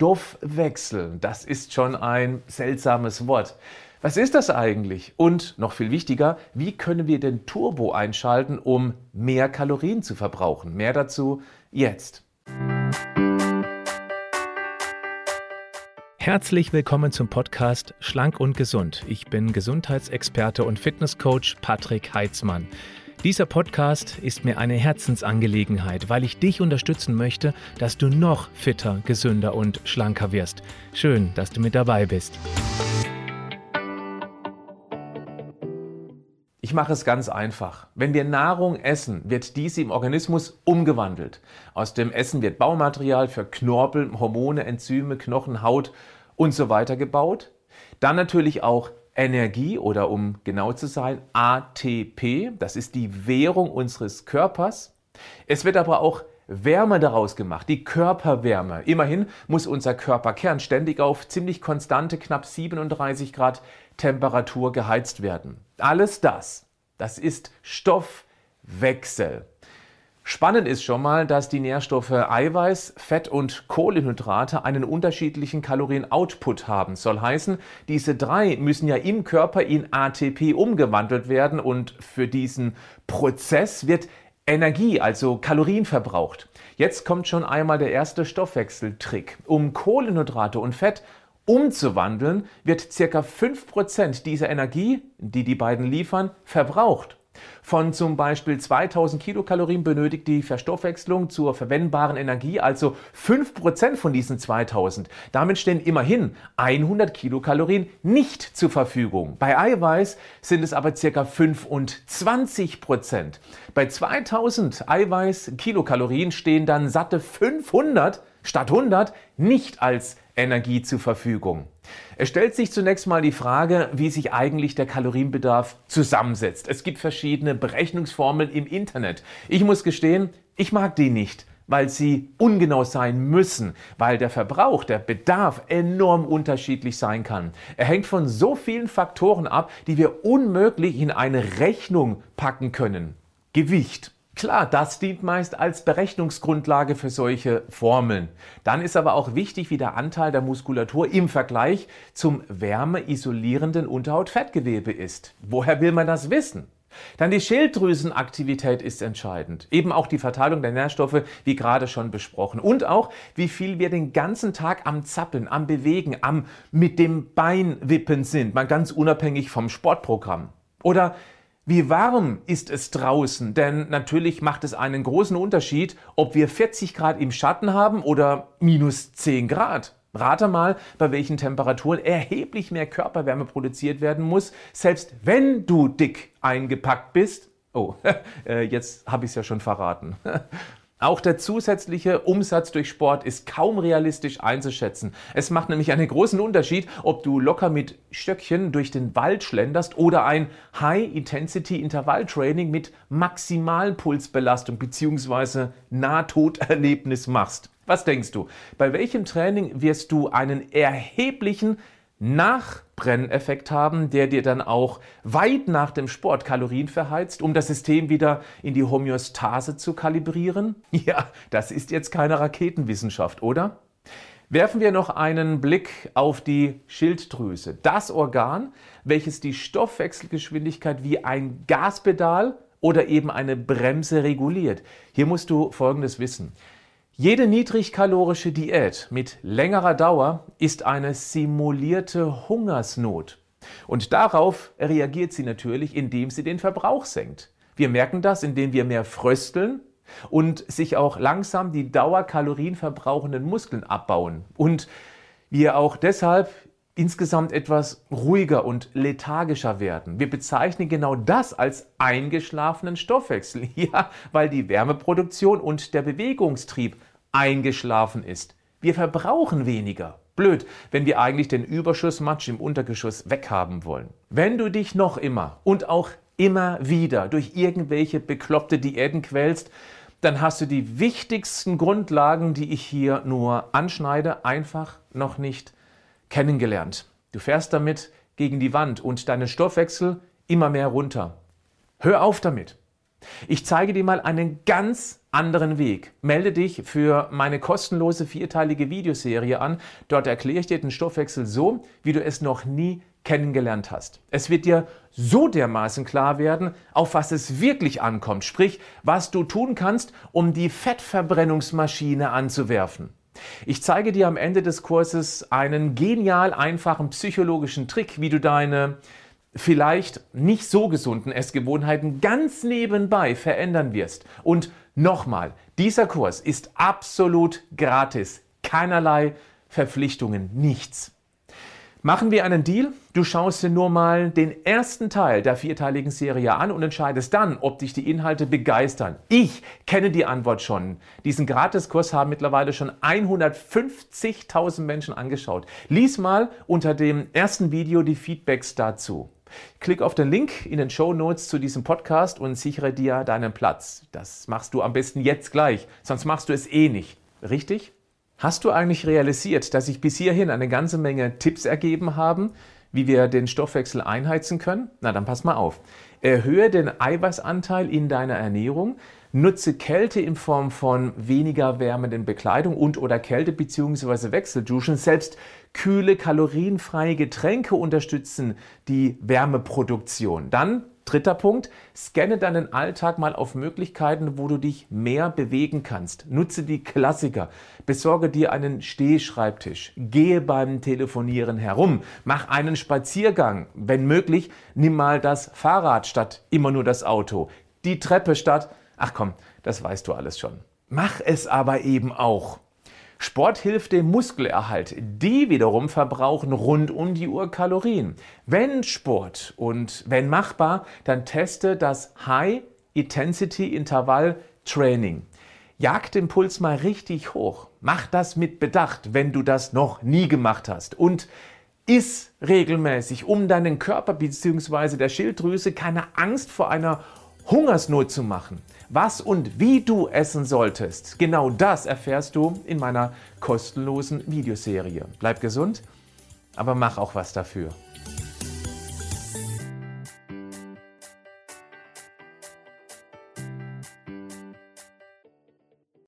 Stoffwechsel, das ist schon ein seltsames Wort. Was ist das eigentlich? Und noch viel wichtiger, wie können wir den Turbo einschalten, um mehr Kalorien zu verbrauchen? Mehr dazu jetzt. Herzlich willkommen zum Podcast Schlank und Gesund. Ich bin Gesundheitsexperte und Fitnesscoach Patrick Heitzmann. Dieser Podcast ist mir eine Herzensangelegenheit, weil ich dich unterstützen möchte, dass du noch fitter, gesünder und schlanker wirst. Schön, dass du mit dabei bist. Ich mache es ganz einfach. Wenn wir Nahrung essen, wird diese im Organismus umgewandelt. Aus dem Essen wird Baumaterial für Knorpel, Hormone, Enzyme, Knochen, Haut und so weiter gebaut. Dann natürlich auch Energie oder um genau zu sein, ATP. Das ist die Währung unseres Körpers. Es wird aber auch Wärme daraus gemacht, die Körperwärme. Immerhin muss unser Körperkern ständig auf ziemlich konstante knapp 37 Grad Temperatur geheizt werden. Alles das, das ist Stoffwechsel. Spannend ist schon mal, dass die Nährstoffe Eiweiß, Fett und Kohlenhydrate einen unterschiedlichen Kalorien-Output haben. Soll heißen, diese drei müssen ja im Körper in ATP umgewandelt werden und für diesen Prozess wird Energie, also Kalorien verbraucht. Jetzt kommt schon einmal der erste Stoffwechseltrick. Um Kohlenhydrate und Fett umzuwandeln, wird ca. 5% dieser Energie, die die beiden liefern, verbraucht. Von zum Beispiel 2000 Kilokalorien benötigt die Verstoffwechslung zur verwendbaren Energie also 5% von diesen 2000. Damit stehen immerhin 100 Kilokalorien nicht zur Verfügung. Bei Eiweiß sind es aber ca. 25%. Bei 2000 Eiweiß Kilokalorien stehen dann satte 500 statt 100 nicht als Energie zur Verfügung. Es stellt sich zunächst mal die Frage, wie sich eigentlich der Kalorienbedarf zusammensetzt. Es gibt verschiedene Berechnungsformeln im Internet. Ich muss gestehen, ich mag die nicht weil sie ungenau sein müssen, weil der Verbrauch, der Bedarf enorm unterschiedlich sein kann. Er hängt von so vielen Faktoren ab, die wir unmöglich in eine Rechnung packen können. Gewicht, Klar, das dient meist als Berechnungsgrundlage für solche Formeln. Dann ist aber auch wichtig, wie der Anteil der Muskulatur im Vergleich zum wärmeisolierenden Unterhautfettgewebe ist. Woher will man das wissen? Dann die Schilddrüsenaktivität ist entscheidend. Eben auch die Verteilung der Nährstoffe, wie gerade schon besprochen. Und auch, wie viel wir den ganzen Tag am Zappeln, am Bewegen, am mit dem Bein wippen sind. Mal ganz unabhängig vom Sportprogramm. Oder wie warm ist es draußen? Denn natürlich macht es einen großen Unterschied, ob wir 40 Grad im Schatten haben oder minus 10 Grad. Rate mal, bei welchen Temperaturen erheblich mehr Körperwärme produziert werden muss, selbst wenn du dick eingepackt bist. Oh, äh, jetzt habe ich es ja schon verraten. Auch der zusätzliche Umsatz durch Sport ist kaum realistisch einzuschätzen. Es macht nämlich einen großen Unterschied, ob du locker mit Stöckchen durch den Wald schlenderst oder ein High-Intensity-Intervalltraining mit Maximalpulsbelastung bzw. Nahtoderlebnis machst. Was denkst du? Bei welchem Training wirst du einen erheblichen Nachbrenneffekt haben, der dir dann auch weit nach dem Sport Kalorien verheizt, um das System wieder in die Homöostase zu kalibrieren? Ja, das ist jetzt keine Raketenwissenschaft, oder? Werfen wir noch einen Blick auf die Schilddrüse, das Organ, welches die Stoffwechselgeschwindigkeit wie ein Gaspedal oder eben eine Bremse reguliert. Hier musst du Folgendes wissen. Jede niedrigkalorische Diät mit längerer Dauer ist eine simulierte Hungersnot. Und darauf reagiert sie natürlich, indem sie den Verbrauch senkt. Wir merken das, indem wir mehr frösteln und sich auch langsam die dauerkalorienverbrauchenden Muskeln abbauen. Und wir auch deshalb insgesamt etwas ruhiger und lethargischer werden. Wir bezeichnen genau das als eingeschlafenen Stoffwechsel. Ja, weil die Wärmeproduktion und der Bewegungstrieb eingeschlafen ist. Wir verbrauchen weniger. Blöd, wenn wir eigentlich den Überschuss Matsch im Untergeschoss weghaben wollen. Wenn du dich noch immer und auch immer wieder durch irgendwelche bekloppte Diäten quälst, dann hast du die wichtigsten Grundlagen, die ich hier nur anschneide, einfach noch nicht kennengelernt. Du fährst damit gegen die Wand und deinen Stoffwechsel immer mehr runter. Hör auf damit. Ich zeige dir mal einen ganz anderen Weg. Melde dich für meine kostenlose vierteilige Videoserie an. Dort erkläre ich dir den Stoffwechsel so, wie du es noch nie kennengelernt hast. Es wird dir so dermaßen klar werden, auf was es wirklich ankommt, sprich, was du tun kannst, um die Fettverbrennungsmaschine anzuwerfen. Ich zeige dir am Ende des Kurses einen genial einfachen psychologischen Trick, wie du deine vielleicht nicht so gesunden Essgewohnheiten ganz nebenbei verändern wirst. Und nochmal, dieser Kurs ist absolut gratis. Keinerlei Verpflichtungen, nichts. Machen wir einen Deal? Du schaust dir nur mal den ersten Teil der vierteiligen Serie an und entscheidest dann, ob dich die Inhalte begeistern. Ich kenne die Antwort schon. Diesen Gratiskurs haben mittlerweile schon 150.000 Menschen angeschaut. Lies mal unter dem ersten Video die Feedbacks dazu. Klick auf den Link in den Show Notes zu diesem Podcast und sichere dir deinen Platz. Das machst du am besten jetzt gleich, sonst machst du es eh nicht. Richtig? Hast du eigentlich realisiert, dass sich bis hierhin eine ganze Menge Tipps ergeben haben, wie wir den Stoffwechsel einheizen können? Na, dann pass mal auf. Erhöhe den Eiweißanteil in deiner Ernährung, nutze Kälte in Form von weniger wärmenden Bekleidung und oder Kälte bzw. Wechselduschen. Selbst kühle, kalorienfreie Getränke unterstützen die Wärmeproduktion. Dann Dritter Punkt, scanne deinen Alltag mal auf Möglichkeiten, wo du dich mehr bewegen kannst. Nutze die Klassiker. Besorge dir einen Stehschreibtisch. Gehe beim Telefonieren herum. Mach einen Spaziergang. Wenn möglich, nimm mal das Fahrrad statt immer nur das Auto. Die Treppe statt, ach komm, das weißt du alles schon. Mach es aber eben auch. Sport hilft dem Muskelerhalt. Die wiederum verbrauchen rund um die Uhr Kalorien. Wenn Sport und wenn machbar, dann teste das High Intensity Intervall Training. Jag den Puls mal richtig hoch. Mach das mit Bedacht, wenn du das noch nie gemacht hast. Und iss regelmäßig, um deinen Körper bzw. der Schilddrüse keine Angst vor einer Hungersnot zu machen. Was und wie du essen solltest, genau das erfährst du in meiner kostenlosen Videoserie. Bleib gesund, aber mach auch was dafür.